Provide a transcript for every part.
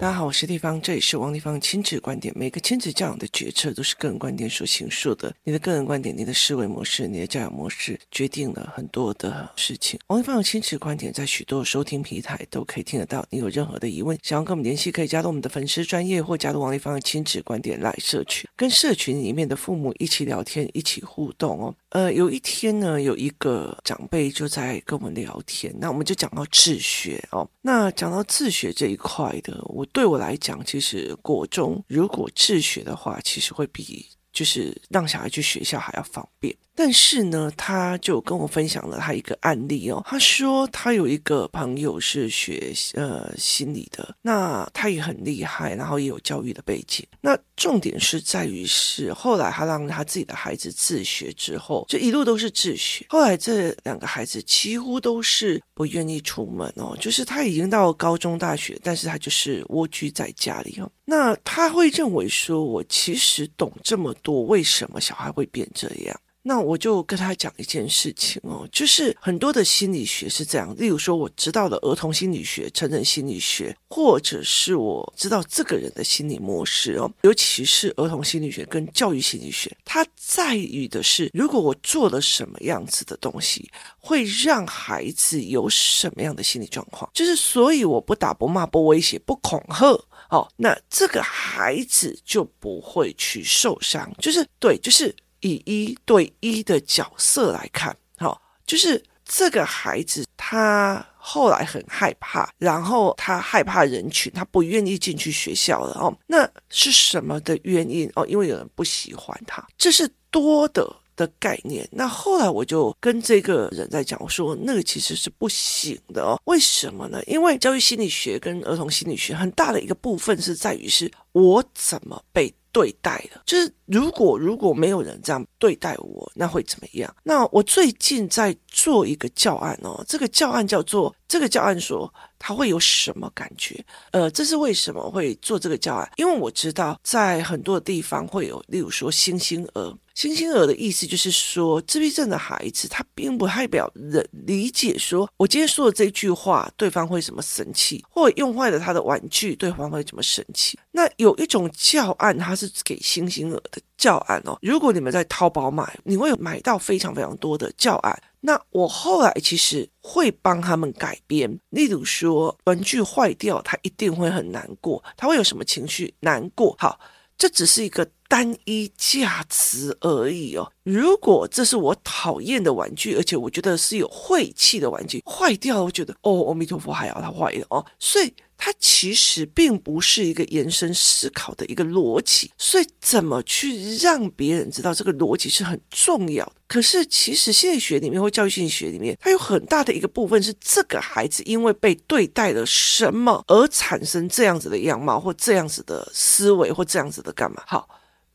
大家好，我是地方，这里是王地方亲子观点。每个亲子教养的决策都是个人观点所形塑的。你的个人观点、你的思维模式、你的教养模式，决定了很多的事情。王地方的亲子观点在许多收听平台都可以听得到。你有任何的疑问，想要跟我们联系，可以加入我们的粉丝专业，或加入王地方的亲子观点来社群，跟社群里面的父母一起聊天，一起互动哦。呃，有一天呢，有一个长辈就在跟我们聊天，那我们就讲到自学哦。那讲到自学这一块的，我。对我来讲，其实国中如果自学的话，其实会比就是让小孩去学校还要方便。但是呢，他就跟我分享了他一个案例哦。他说他有一个朋友是学呃心理的，那他也很厉害，然后也有教育的背景。那重点是在于是后来他让他自己的孩子自学之后，就一路都是自学。后来这两个孩子几乎都是不愿意出门哦，就是他已经到高中大学，但是他就是蜗居在家里哦。那他会认为说，我其实懂这么多，为什么小孩会变这样？那我就跟他讲一件事情哦，就是很多的心理学是这样，例如说我知道了儿童心理学、成人心理学，或者是我知道这个人的心理模式哦，尤其是儿童心理学跟教育心理学，它在于的是，如果我做了什么样子的东西，会让孩子有什么样的心理状况，就是所以我不打、不骂、不威胁、不恐吓，哦，那这个孩子就不会去受伤，就是对，就是。以一对一的角色来看，好，就是这个孩子他后来很害怕，然后他害怕人群，他不愿意进去学校了哦。那是什么的原因哦？因为有人不喜欢他，这是多的的概念。那后来我就跟这个人在讲，我说那个其实是不行的哦。为什么呢？因为教育心理学跟儿童心理学很大的一个部分是在于是我怎么被。对待的，就是如果如果没有人这样对待我，那会怎么样？那我最近在做一个教案哦，这个教案叫做这个教案说他会有什么感觉？呃，这是为什么会做这个教案？因为我知道在很多地方会有，例如说星星儿。星星儿的意思就是说，自闭症的孩子他并不代表人理解说，我今天说的这句话，对方会怎么生气，或用坏了他的玩具，对方会怎么生气。那有一种教案，它是给星星儿的教案哦。如果你们在淘宝买，你会买到非常非常多的教案。那我后来其实会帮他们改编，例如说玩具坏掉，他一定会很难过，他会有什么情绪？难过。好，这只是一个。单一价值而已哦。如果这是我讨厌的玩具，而且我觉得是有晦气的玩具，坏掉了，我觉得哦，阿弥陀佛，还好它坏了哦。所以它其实并不是一个延伸思考的一个逻辑。所以怎么去让别人知道这个逻辑是很重要的？可是其实心理学里面或教育心理学里面，它有很大的一个部分是这个孩子因为被对待了什么而产生这样子的样貌，或这样子的思维，或这样子的干嘛？好。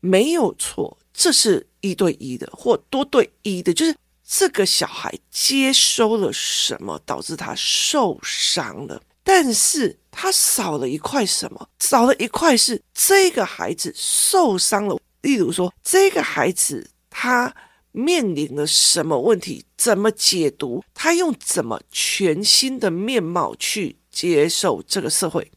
没有错，这是一对一的或多对一的，就是这个小孩接收了什么导致他受伤了，但是他少了一块什么？少了一块是这个孩子受伤了。例如说，这个孩子他面临了什么问题？怎么解读？他用怎么全新的面貌去接受这个社会？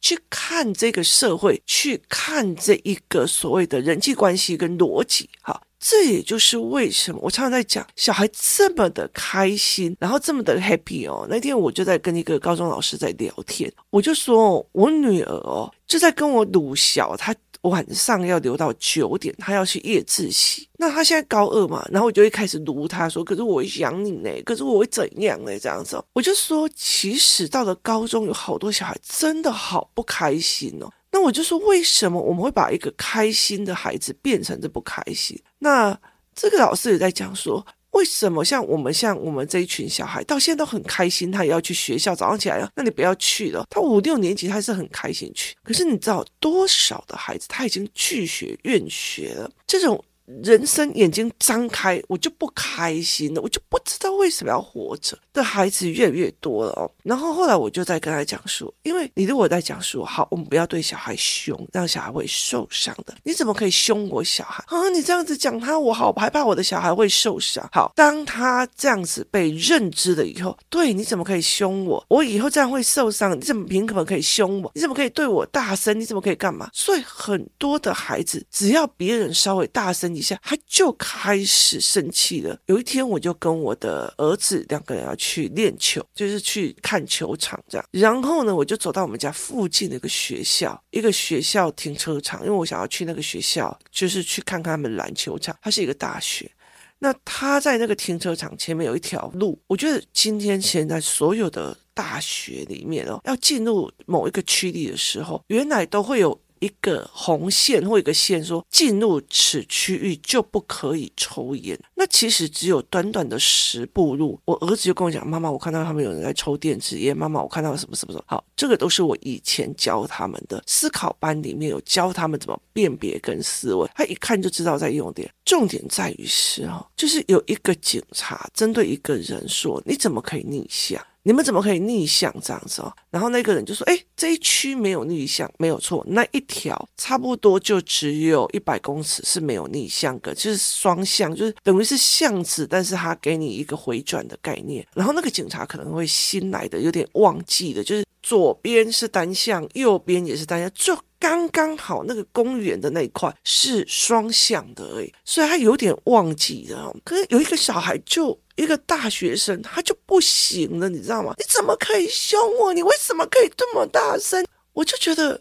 去看这个社会，去看这一个所谓的人际关系跟逻辑，哈，这也就是为什么我常常在讲小孩这么的开心，然后这么的 happy 哦。那天我就在跟一个高中老师在聊天，我就说我女儿哦，就在跟我鲁小她。晚上要留到九点，他要去夜自习。那他现在高二嘛，然后我就会开始卢他说：“可是我会想你呢，可是我会怎样呢？”这样子，我就说，其实到了高中，有好多小孩真的好不开心哦。那我就说，为什么我们会把一个开心的孩子变成这不开心？那这个老师也在讲说。为什么像我们像我们这一群小孩到现在都很开心，他也要去学校，早上起来了，那你不要去了。他五六年级他是很开心去，可是你知道多少的孩子他已经拒学厌学了？这种人生眼睛张开，我就不开心了，我就不知道为什么要活着的孩子越来越多了哦。然后后来我就在跟他讲说，因为你如果在讲说，好，我们不要对小孩凶，让小孩会受伤的。你怎么可以凶我小孩啊？你这样子讲他，我好害怕我的小孩会受伤。好，当他这样子被认知了以后，对，你怎么可以凶我？我以后这样会受伤，你怎么凭什么可以凶我？你怎么可以对我大声？你怎么可以干嘛？所以很多的孩子，只要别人稍微大声一下，他就开始生气了。有一天，我就跟我的儿子两个人要去练球，就是去看球场这样。然后呢，我就走到我们家附近的一个学校，一个学校停车场，因为我想要去那个学校，就是去看看他们篮球场。它是一个大学。那他在那个停车场前面有一条路，我觉得今天现在所有的大学里面哦，要进入某一个区里的时候，原来都会有。一个红线或一个线说，进入此区域就不可以抽烟。那其实只有短短的十步路。我儿子就跟我讲：“妈妈，我看到他们有人在抽电子烟。”妈妈，我看到什么什么什么。好，这个都是我以前教他们的思考班里面有教他们怎么辨别跟思维。他一看就知道在用电。重点在于是哈，就是有一个警察针对一个人说：“你怎么可以逆向？”你们怎么可以逆向这样子哦？然后那个人就说：“哎，这一区没有逆向，没有错。那一条差不多就只有一百公尺是没有逆向的，就是双向，就是等于是巷子，但是他给你一个回转的概念。然后那个警察可能会新来的，有点忘记的，就是左边是单向，右边也是单向，就刚刚好那个公园的那一块是双向的而已，所以他有点忘记了。可是有一个小孩就。”一个大学生他就不行了，你知道吗？你怎么可以凶我？你为什么可以这么大声？我就觉得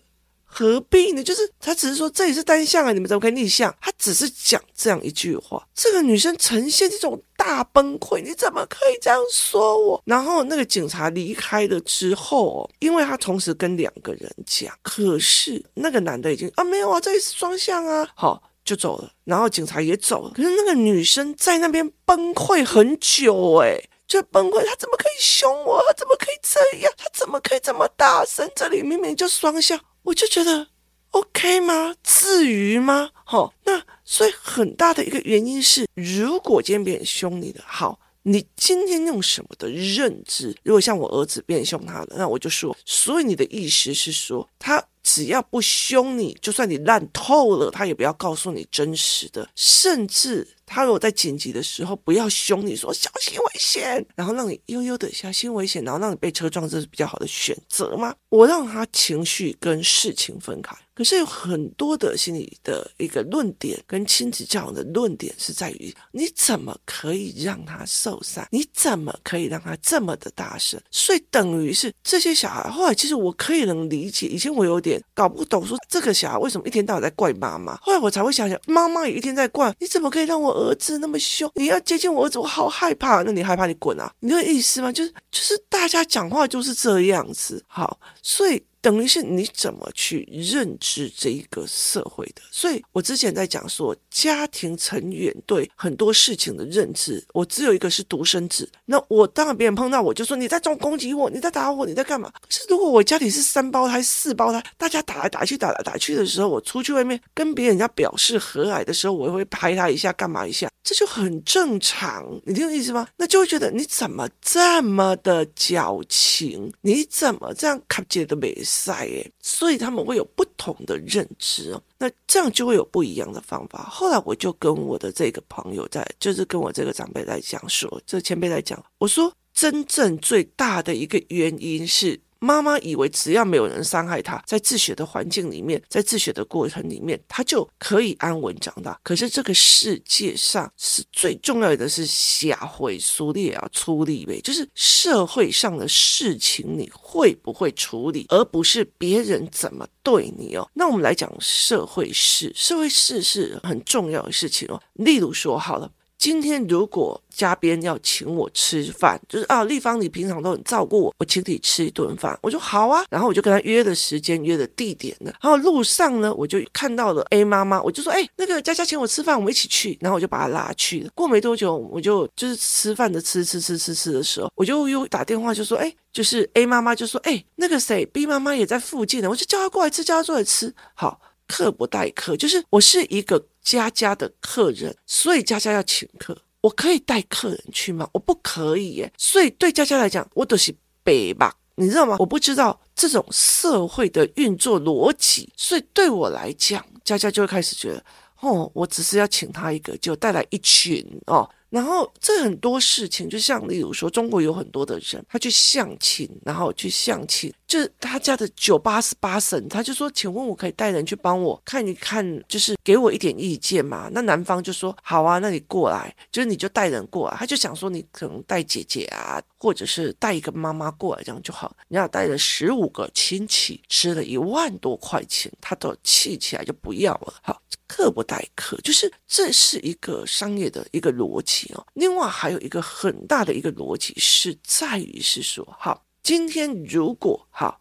何必呢？就是他只是说这里是单向啊，你们怎么可以逆向？他只是讲这样一句话，这个女生呈现这种大崩溃，你怎么可以这样说我？然后那个警察离开了之后，哦因为他同时跟两个人讲，可是那个男的已经啊没有啊，这里是双向啊，好。就走了，然后警察也走了。可是那个女生在那边崩溃很久，哎，就崩溃。她怎么可以凶我？她怎么可以这样？她怎么可以这么大声？这里明明就双向，我就觉得 OK 吗？至于吗？好，那所以很大的一个原因是，如果今天别人凶你的，好，你今天用什么的认知？如果像我儿子变凶他的，那我就说，所以你的意思是说他。只要不凶你，就算你烂透了，他也不要告诉你真实的。甚至他如果在紧急的时候，不要凶你说小心危险，然后让你悠悠的小心危险，然后让你被车撞，这是比较好的选择吗？我让他情绪跟事情分开。可是有很多的心理的一个论点跟亲子教养的论点是在于，你怎么可以让他受伤？你怎么可以让他这么的大声？所以等于是这些小孩，后来其实我可以能理解，以前我有点搞不懂，说这个小孩为什么一天到晚在怪妈妈？后来我才会想想，妈妈也一天在怪，你怎么可以让我儿子那么凶？你要接近我儿子，我好害怕。那你害怕，你滚啊！你这个意思吗？就是就是大家讲话就是这样子。好，所以。等于是你怎么去认知这一个社会的？所以我之前在讲说，家庭成员对很多事情的认知，我只有一个是独生子。那我当然别人碰到我就说你在中攻击我，你在打我，你在干嘛？可是如果我家里是三胞胎、四胞胎，大家打来打去、打来打去的时候，我出去外面跟别人家表示和蔼的时候，我也会拍他一下，干嘛一下？这就很正常，你听我意思吗？那就会觉得你怎么这么的矫情？你怎么这样卡杰的美在诶，所以他们会有不同的认知哦。那这样就会有不一样的方法。后来我就跟我的这个朋友在，就是跟我这个长辈在讲说，这前辈在讲，我说真正最大的一个原因是。妈妈以为只要没有人伤害她，在自学的环境里面，在自学的过程里面，她就可以安稳长大。可是这个世界上是最重要的是社会梳理啊，处理呗，就是社会上的事情你会不会处理，而不是别人怎么对你哦。那我们来讲社会事，社会事是很重要的事情哦。例如说好了。今天如果嘉宾要请我吃饭，就是啊，丽芳你平常都很照顾我，我请你吃一顿饭，我说好啊，然后我就跟他约了时间，约了地点了，然后路上呢，我就看到了 A 妈妈，我就说，哎，那个佳佳请我吃饭，我们一起去，然后我就把她拉去了。过没多久，我就就是吃饭的吃吃吃吃吃的时候，我就又打电话就说，哎，就是 A 妈妈就说，哎，那个谁 B 妈妈也在附近呢，我就叫她过来吃，叫她过来吃，好。客不待客，就是我是一个家家的客人，所以家家要请客，我可以带客人去吗？我不可以耶。所以对家家来讲，我都是北吧，你知道吗？我不知道这种社会的运作逻辑，所以对我来讲，家家就会开始觉得，哦，我只是要请他一个，就带来一群哦。然后这很多事情，就像例如说，中国有很多的人，他去相亲，然后去相亲，就是他家的九八十八省，他就说，请问我可以带人去帮我看一看，就是给我一点意见嘛？那男方就说好啊，那你过来，就是你就带人过来，他就想说你可能带姐姐啊，或者是带一个妈妈过来这样就好。你要带了十五个亲戚，吃了一万多块钱，他都气起来就不要了。好。客不待客，就是这是一个商业的一个逻辑哦。另外还有一个很大的一个逻辑是在于是说，好，今天如果好。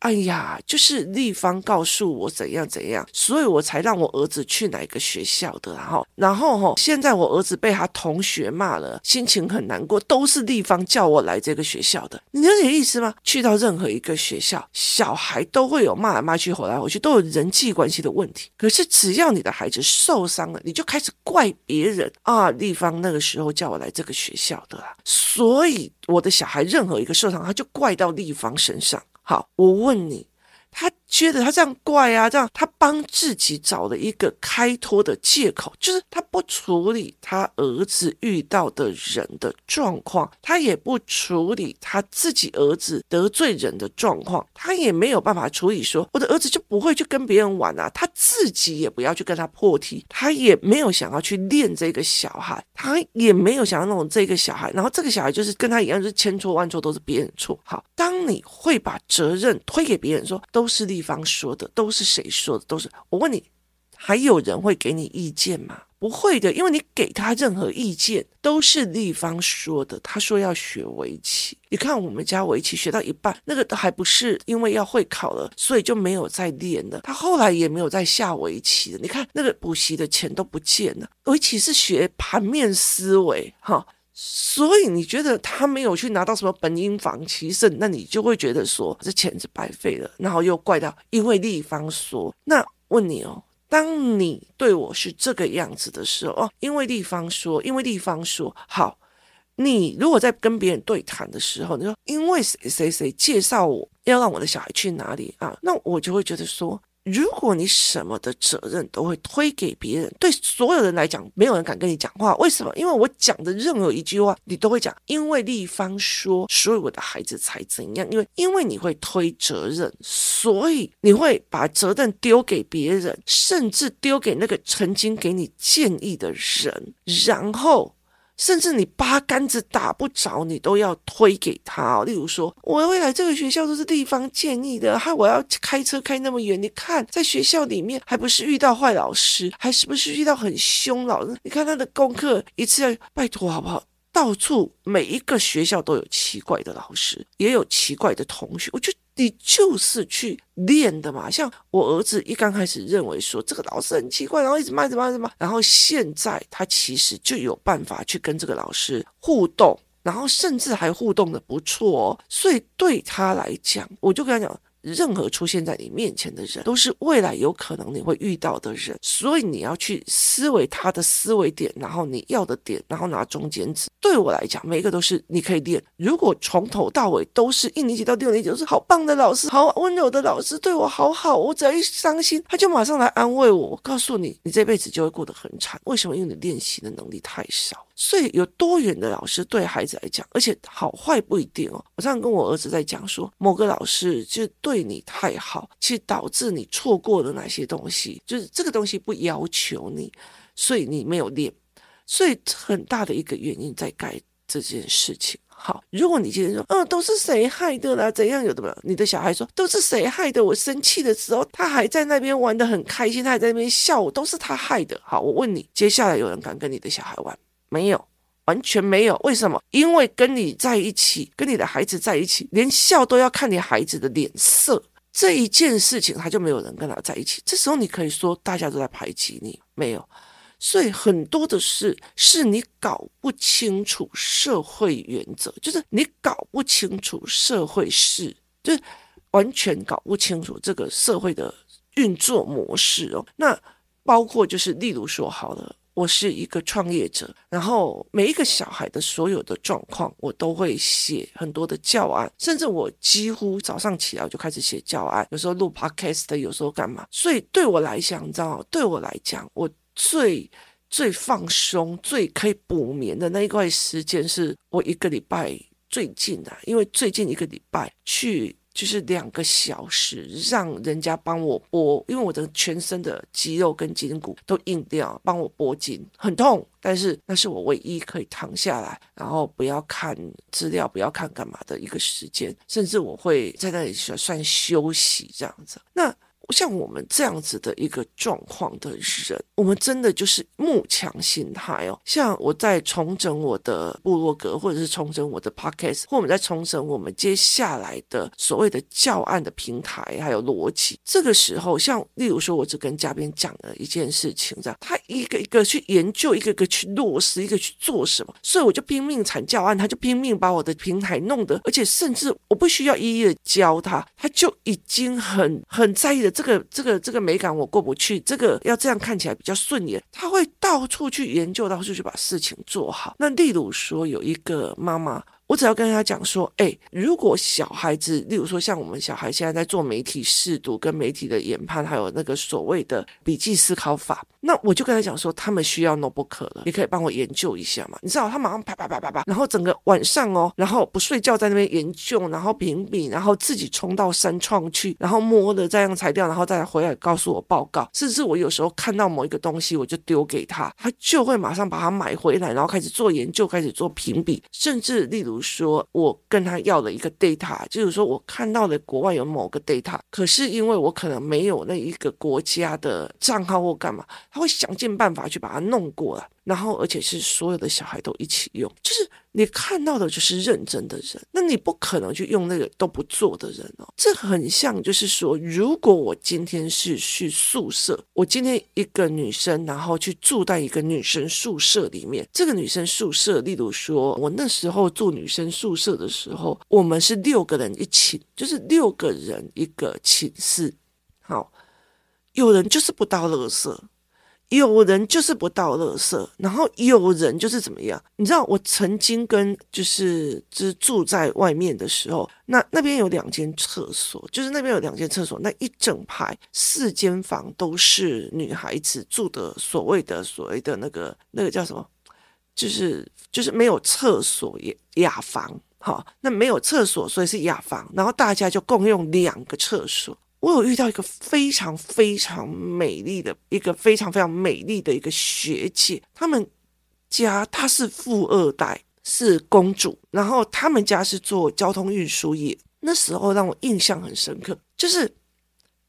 哎呀，就是丽芳告诉我怎样怎样，所以我才让我儿子去哪个学校的。然后，然后哈，现在我儿子被他同学骂了，心情很难过，都是丽芳叫我来这个学校的。你有点意思吗？去到任何一个学校，小孩都会有骂来骂去、吼来吼去，都有人际关系的问题。可是只要你的孩子受伤了，你就开始怪别人啊！丽芳那个时候叫我来这个学校的啊，所以我的小孩任何一个受伤，他就怪到丽芳身上。好，我问你，他觉得他这样怪啊，这样他帮自己找了一个开脱的借口，就是他不处理他儿子遇到的人的状况，他也不处理他自己儿子得罪人的状况，他也没有办法处理说我的儿子就不会去跟别人玩啊，他自己也不要去跟他破题，他也没有想要去练这个小孩，他也没有想要弄这个小孩，然后这个小孩就是跟他一样，就是千错万错都是别人错。好，当你会把责任推给别人说，说都是丽芳说的，都是谁说的？都是我问你，还有人会给你意见吗？不会的，因为你给他任何意见都是立方说的。他说要学围棋，你看我们家围棋学到一半，那个还不是因为要会考了，所以就没有再练了。他后来也没有再下围棋了。你看那个补习的钱都不见了。围棋是学盘面思维，哈。所以你觉得他没有去拿到什么本因房其胜，那你就会觉得说这钱是白费了，然后又怪到因为丽芳说。那问你哦，当你对我是这个样子的时候哦，因为丽芳说，因为丽芳说好，你如果在跟别人对谈的时候，你说因为谁谁谁介绍我要让我的小孩去哪里啊，那我就会觉得说。如果你什么的责任都会推给别人，对所有人来讲，没有人敢跟你讲话。为什么？因为我讲的任何一句话，你都会讲。因为丽芳说，所以我的孩子才怎样。因为因为你会推责任，所以你会把责任丢给别人，甚至丢给那个曾经给你建议的人，然后。甚至你八竿子打不着，你都要推给他哦。例如说，我未来这个学校都是地方建议的，害我要开车开那么远。你看，在学校里面还不是遇到坏老师，还是不是遇到很凶老师？你看他的功课一次要拜托好不好？到处每一个学校都有奇怪的老师，也有奇怪的同学。我就。你就是去练的嘛，像我儿子一刚开始认为说这个老师很奇怪，然后一直骂，什么骂，一直骂，然后现在他其实就有办法去跟这个老师互动，然后甚至还互动的不错哦，所以对他来讲，我就跟他讲。任何出现在你面前的人，都是未来有可能你会遇到的人，所以你要去思维他的思维点，然后你要的点，然后拿中间值。对我来讲，每一个都是你可以练。如果从头到尾都是一年级到六年级都是好棒的老师，好温柔的老师，对我好好，我只要一伤心，他就马上来安慰我。我告诉你，你这辈子就会过得很惨。为什么？因为你练习的能力太少。所以有多远的老师对孩子来讲，而且好坏不一定哦。我常常跟我儿子在讲说，某个老师就对你太好，其实导致你错过了哪些东西，就是这个东西不要求你，所以你没有练。所以很大的一个原因在改这件事情。好，如果你今天说，嗯，都是谁害的啦？怎样有的没有？你的小孩说都是谁害的？我生气的时候，他还在那边玩得很开心，他还在那边笑我，都是他害的。好，我问你，接下来有人敢跟你的小孩玩？没有，完全没有。为什么？因为跟你在一起，跟你的孩子在一起，连笑都要看你孩子的脸色。这一件事情，他就没有人跟他在一起。这时候，你可以说大家都在排挤你，没有。所以很多的事是你搞不清楚社会原则，就是你搞不清楚社会事，就是完全搞不清楚这个社会的运作模式哦。那包括就是例如说好了。我是一个创业者，然后每一个小孩的所有的状况，我都会写很多的教案，甚至我几乎早上起来我就开始写教案，有时候录 podcast，有时候干嘛。所以对我来讲，你知道，对我来讲，我最最放松、最可以补眠的那一块时间，是我一个礼拜最近的，因为最近一个礼拜去。就是两个小时，让人家帮我拨，因为我的全身的肌肉跟筋骨都硬掉，帮我拨筋，很痛，但是那是我唯一可以躺下来，然后不要看资料，不要看干嘛的一个时间，甚至我会在那里算算休息这样子。那。像我们这样子的一个状况的人，我们真的就是慕强心态哦。像我在重整我的部落格，或者是重整我的 podcast，或我们在重整我们接下来的所谓的教案的平台，还有逻辑。这个时候，像例如说，我只跟嘉宾讲了一件事情，这样他一个一个去研究，一个一个去落实，一个去做什么，所以我就拼命产教案，他就拼命把我的平台弄得，而且甚至我不需要一一的教他，他就已经很很在意的。这个这个这个美感我过不去，这个要这样看起来比较顺眼，他会到处去研究，到处去把事情做好。那例如说有一个妈妈。我只要跟他讲说，哎，如果小孩子，例如说像我们小孩现在在做媒体试读、跟媒体的研判，还有那个所谓的笔记思考法，那我就跟他讲说，他们需要 notebook 了，你可以帮我研究一下嘛？你知道他马上啪啪啪啪啪，然后整个晚上哦，然后不睡觉在那边研究，然后评比，然后自己冲到三创去，然后摸了这样材料，然后再回来告诉我报告。甚至我有时候看到某一个东西，我就丢给他，他就会马上把它买回来，然后开始做研究，开始做评比，甚至例如。说我跟他要了一个 data，就是说我看到了国外有某个 data，可是因为我可能没有那一个国家的账号或干嘛，他会想尽办法去把它弄过来。然后，而且是所有的小孩都一起用，就是你看到的就是认真的人，那你不可能去用那个都不做的人哦。这很像，就是说，如果我今天是去宿舍，我今天一个女生，然后去住在一个女生宿舍里面，这个女生宿舍，例如说，我那时候住女生宿舍的时候，我们是六个人一寝，就是六个人一个寝室。好，有人就是不倒垃圾。有人就是不倒垃圾，然后有人就是怎么样？你知道，我曾经跟就是就是住在外面的时候，那那边有两间厕所，就是那边有两间厕所，那一整排四间房都是女孩子住的，所谓的所谓的那个那个叫什么？就是就是没有厕所也雅房，好，那没有厕所，所以是雅房，然后大家就共用两个厕所。我有遇到一个非常非常美丽的一个非常非常美丽的一个学姐，他们家她是富二代，是公主，然后他们家是做交通运输业。那时候让我印象很深刻，就是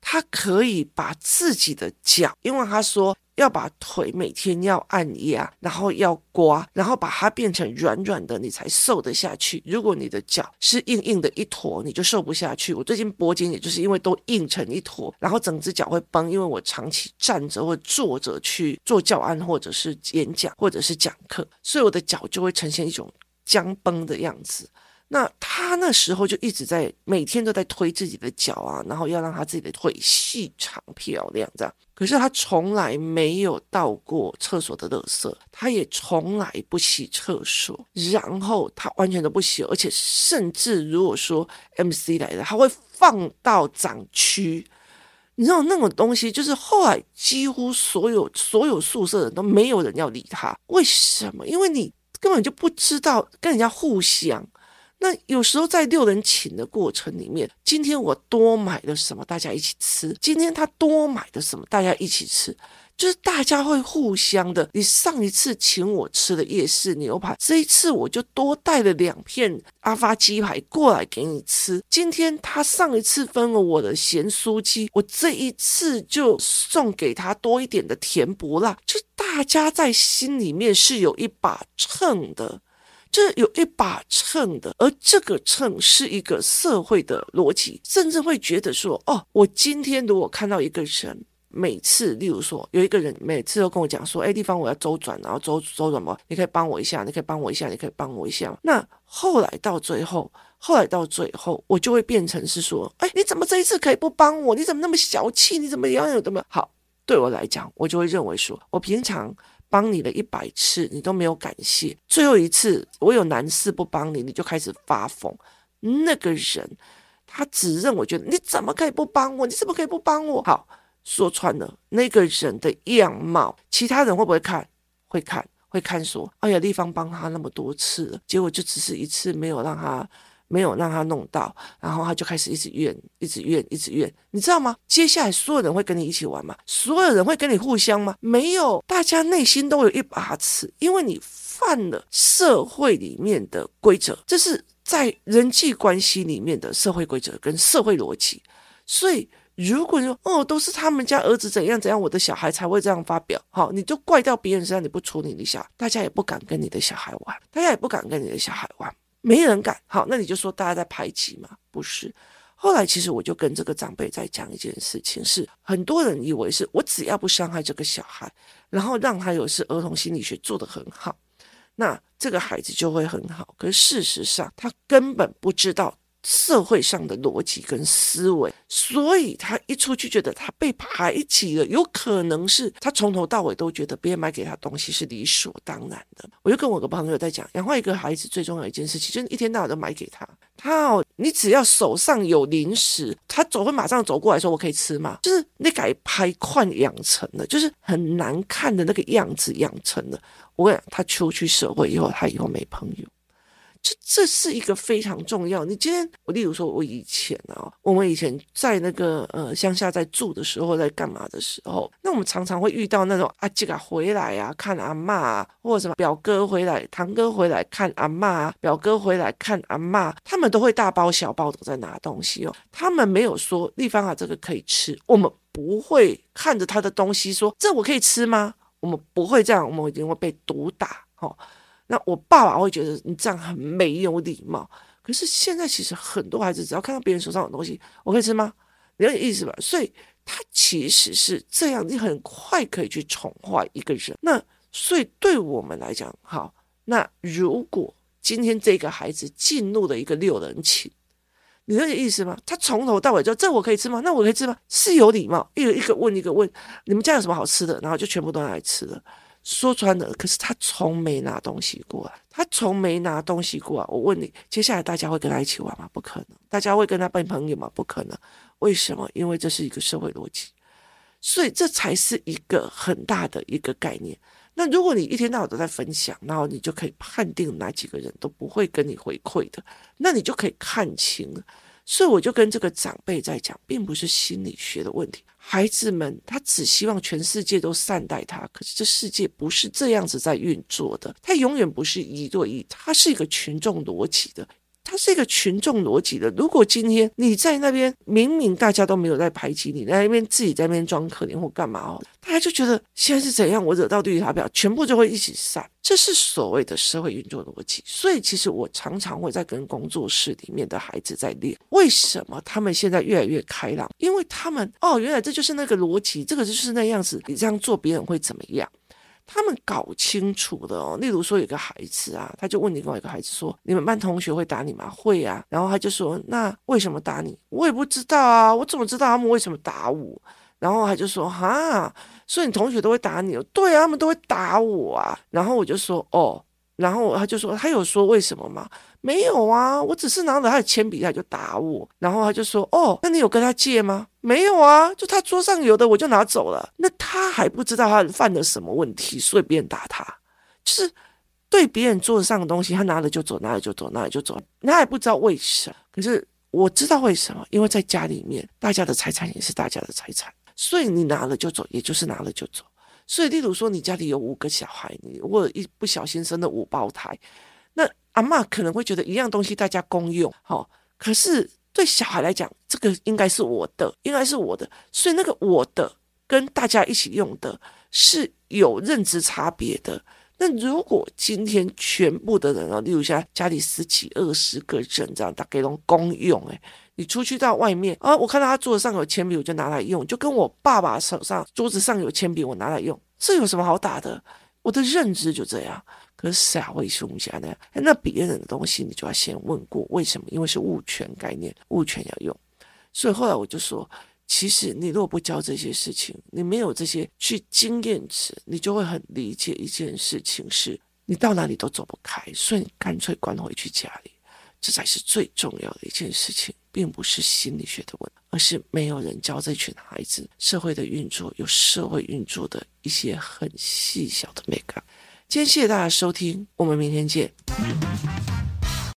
她可以把自己的脚，因为她说。要把腿每天要按压，然后要刮，然后把它变成软软的，你才瘦得下去。如果你的脚是硬硬的一坨，你就瘦不下去。我最近脖颈也就是因为都硬成一坨，然后整只脚会绷，因为我长期站着或坐着去做教案，或者是演讲，或者是讲课，所以我的脚就会呈现一种僵绷的样子。那他那时候就一直在每天都在推自己的脚啊，然后要让他自己的腿细长漂亮这样。可是他从来没有倒过厕所的垃圾，他也从来不洗厕所，然后他完全都不洗，而且甚至如果说 MC 来的，他会放到展区。你知道那种东西，就是后来几乎所有所有宿舍人都没有人要理他，为什么？因为你根本就不知道跟人家互相。那有时候在六人请的过程里面，今天我多买了什么，大家一起吃；今天他多买的什么，大家一起吃，就是大家会互相的。你上一次请我吃的夜市牛排，这一次我就多带了两片阿发鸡排过来给你吃。今天他上一次分了我的咸酥鸡，我这一次就送给他多一点的甜不辣。就大家在心里面是有一把秤的。这有一把秤的，而这个秤是一个社会的逻辑，甚至会觉得说：哦，我今天如果看到一个人，每次，例如说有一个人每次都跟我讲说，哎，地方我要周转，然后周周转吗？你可以帮我一下，你可以帮我一下，你可以帮我一下。那后来到最后，后来到最后，我就会变成是说，哎，你怎么这一次可以不帮我？你怎么那么小气？你怎么样有这么好？对我来讲，我就会认为说，我平常帮你了一百次，你都没有感谢，最后一次我有难事不帮你，你就开始发疯。那个人他只认为觉得你怎么可以不帮我？你怎么可以不帮我？好，说穿了，那个人的样貌，其他人会不会看？会看，会看说，哎呀，丽芳帮他那么多次，结果就只是一次没有让他。没有让他弄到，然后他就开始一直怨，一直怨，一直怨，你知道吗？接下来所有人会跟你一起玩吗？所有人会跟你互相吗？没有，大家内心都有一把尺，因为你犯了社会里面的规则，这是在人际关系里面的社会规则跟社会逻辑。所以，如果说哦，都是他们家儿子怎样怎样，我的小孩才会这样发表，好，你就怪到别人身上，你不处理一下，大家也不敢跟你的小孩玩，大家也不敢跟你的小孩玩。没人敢，好，那你就说大家在排挤嘛？不是。后来其实我就跟这个长辈在讲一件事情，是很多人以为是我只要不伤害这个小孩，然后让他有是儿童心理学做得很好，那这个孩子就会很好。可是事实上，他根本不知道。社会上的逻辑跟思维，所以他一出去觉得他被排挤了，有可能是他从头到尾都觉得别人买给他东西是理所当然的。我就跟我个朋友在讲，养坏一个孩子最重要一件事情，就是一天到晚都买给他。他哦，你只要手上有零食，他总会马上走过来说：“我可以吃吗？”就是那改拍快养成了，就是很难看的那个样子养成了。我跟你讲，他出去社会以后，他以后没朋友。这这是一个非常重要。你今天，我例如说，我以前啊，我们以前在那个呃乡下在住的时候，在干嘛的时候，那我们常常会遇到那种阿吉啊回来啊看阿嬷啊，或者什么表哥回来、堂哥回来看阿嬷啊，表哥回来看阿嬷，他们都会大包小包的在拿东西哦。他们没有说立方啊，这个可以吃，我们不会看着他的东西说这我可以吃吗？我们不会这样，我们一定会被毒打哦。那我爸爸会觉得你这样很没有礼貌。可是现在其实很多孩子只要看到别人手上有东西，我可以吃吗？你有意思吧？所以他其实是这样，你很快可以去宠坏一个人。那所以对我们来讲，好，那如果今天这个孩子进入了一个六人寝，你有意思吗？他从头到尾就这我可以吃吗？那我可以吃吗？是有礼貌，一个一个问一个问，你们家有什么好吃的？然后就全部都拿来吃了。说穿了，可是他从没拿东西过来，他从没拿东西过来。我问你，接下来大家会跟他一起玩吗？不可能。大家会跟他变朋友吗？不可能。为什么？因为这是一个社会逻辑，所以这才是一个很大的一个概念。那如果你一天到晚都在分享，然后你就可以判定哪几个人都不会跟你回馈的，那你就可以看清。所以我就跟这个长辈在讲，并不是心理学的问题。孩子们他只希望全世界都善待他，可是这世界不是这样子在运作的。他永远不是一对一，他是一个群众逻辑的。是一个群众逻辑的。如果今天你在那边，明明大家都没有在排挤你，在那边自己在那边装可怜或干嘛哦，大家就觉得现在是怎样？我惹到绿茶婊，全部就会一起散。这是所谓的社会运作逻辑。所以，其实我常常会在跟工作室里面的孩子在练。为什么他们现在越来越开朗？因为他们哦，原来这就是那个逻辑，这个就是那样子。你这样做，别人会怎么样？他们搞清楚的哦，例如说有个孩子啊，他就问另外一个孩子说：“你们班同学会打你吗？”会啊，然后他就说：“那为什么打你？”我也不知道啊，我怎么知道他们为什么打我？然后他就说：“哈，所以你同学都会打你？”对啊，他们都会打我啊。然后我就说：“哦。”然后他就说：“他有说为什么吗？”没有啊，我只是拿着他的铅笔，他就打我。然后他就说：“哦，那你有跟他借吗？”没有啊，就他桌上有的我就拿走了。那他还不知道他犯了什么问题，所以别人打他，就是对别人桌子上的东西，他拿了就走，拿了就走，拿了就走。他也不知道为什么，可是我知道为什么，因为在家里面，大家的财产也是大家的财产，所以你拿了就走，也就是拿了就走。所以，例如说你家里有五个小孩，你如果一不小心生了五胞胎。那阿嬷可能会觉得一样东西大家公用，好，可是对小孩来讲，这个应该是我的，应该是我的，所以那个我的跟大家一起用的是有认知差别的。那如果今天全部的人啊，例如像家里十几二十个人这样，大概都公用，诶，你出去到外面啊，我看到他桌子上有铅笔，我就拿来用，就跟我爸爸手上桌子上有铅笔，我拿来用，这有什么好打的？我的认知就这样。可是谁会凶一下呢？那别人的东西你就要先问过为什么？因为是物权概念，物权要用。所以后来我就说，其实你如果不教这些事情，你没有这些去经验值，你就会很理解一件事情是，你到哪里都走不开，所以你干脆关回去家里，这才是最重要的一件事情，并不是心理学的问题，而是没有人教这群孩子社会的运作，有社会运作的一些很细小的美感。今天谢谢大家收听，我们明天见。